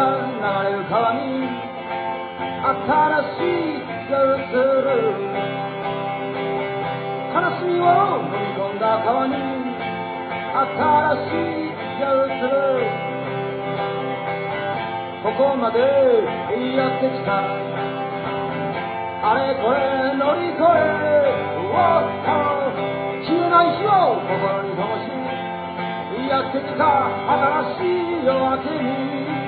流れる川に新しい血が映る悲しみを飲み込んだ川に新しい血が映るここまでやってきたあれこれ乗り越えおっと消えない日を心に灯しやってきた新しい夜明けに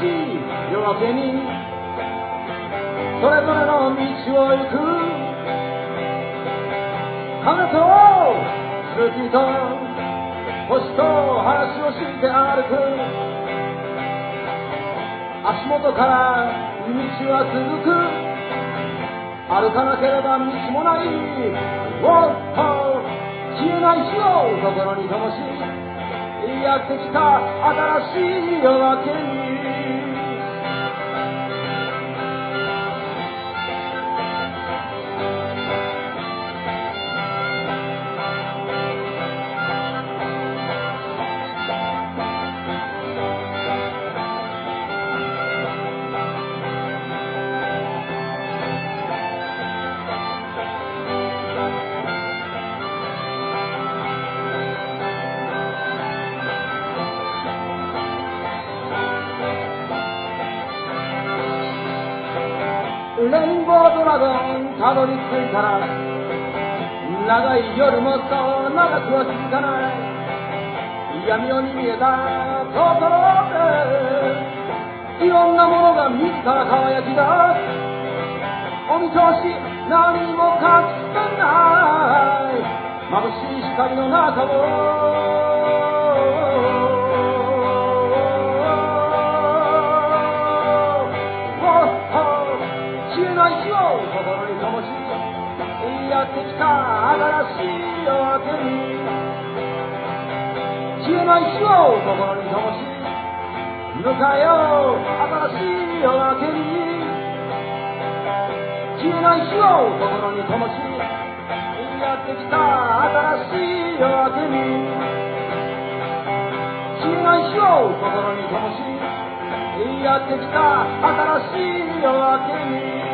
しい夜明けにそれぞれの道を行く風と月と星と話をして歩く足元から道は続く歩かなければ道もないおっと消えない日を心に灯しやってきた新しい夜明けに。レインボードラゴンたどり着いたら長い夜もそう長くは続かない闇夜に見えたところでいろんなものが自ら輝き出すお見通し何も隠せない眩しい光の中をってきた新しい夜明けに消えない日を心に灯し迎えよう新しい夜明けに消えない日を心に灯しやってきた新しい夜明けに消えない日を心に灯しやってきた新しい夜明けに。